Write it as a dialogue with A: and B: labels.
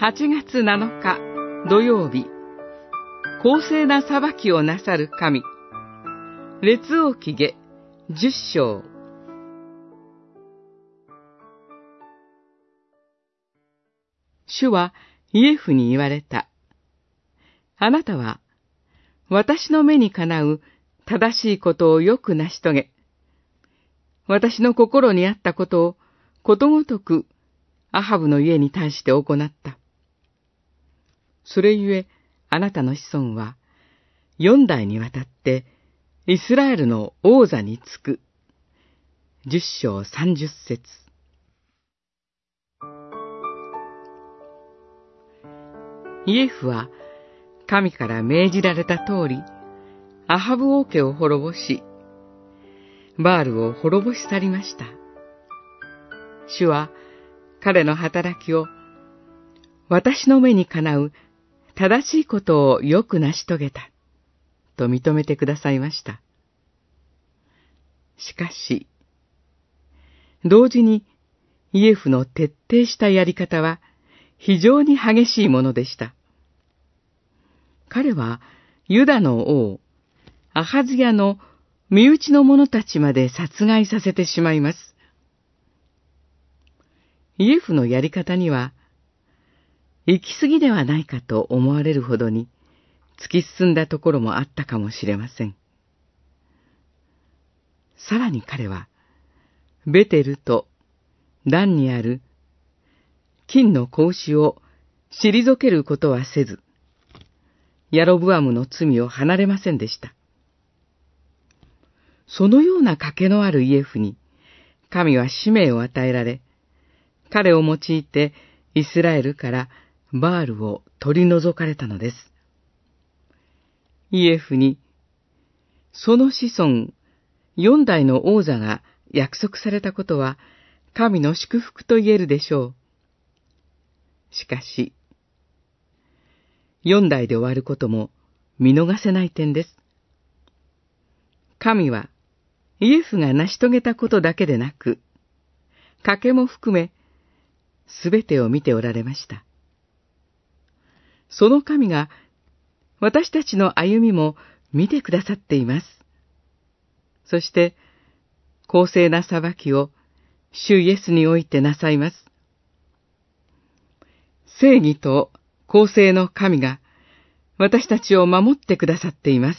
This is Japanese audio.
A: 8月7日土曜日、公正な裁きをなさる神、列王記下10章。主はイエフに言われた。あなたは、私の目にかなう正しいことをよく成し遂げ、私の心にあったことをことごとくアハブの家に対して行った。それゆえ、あなたの子孫は、四代にわたって、イスラエルの王座につく。十章三十節。イエフは、神から命じられた通り、アハブ王家を滅ぼし、バールを滅ぼし去りました。主は、彼の働きを、私の目にかなう正しいことをよく成し遂げた、と認めてくださいました。しかし、同時にイエフの徹底したやり方は非常に激しいものでした。彼はユダの王、アハズヤの身内の者たちまで殺害させてしまいます。イエフのやり方には行き過ぎではないかと思われるほどに突き進んだところもあったかもしれません。さらに彼は、ベテルとダンにある金の格子を退けることはせず、ヤロブアムの罪を離れませんでした。そのような賭けのあるイエフに、神は使命を与えられ、彼を用いてイスラエルからバールを取り除かれたのです。イエフに、その子孫四代の王座が約束されたことは、神の祝福と言えるでしょう。しかし、四代で終わることも見逃せない点です。神は、イエフが成し遂げたことだけでなく、賭けも含め、すべてを見ておられました。その神が私たちの歩みも見てくださっています。そして、公正な裁きを主イエスにおいてなさいます。正義と公正の神が私たちを守ってくださっています。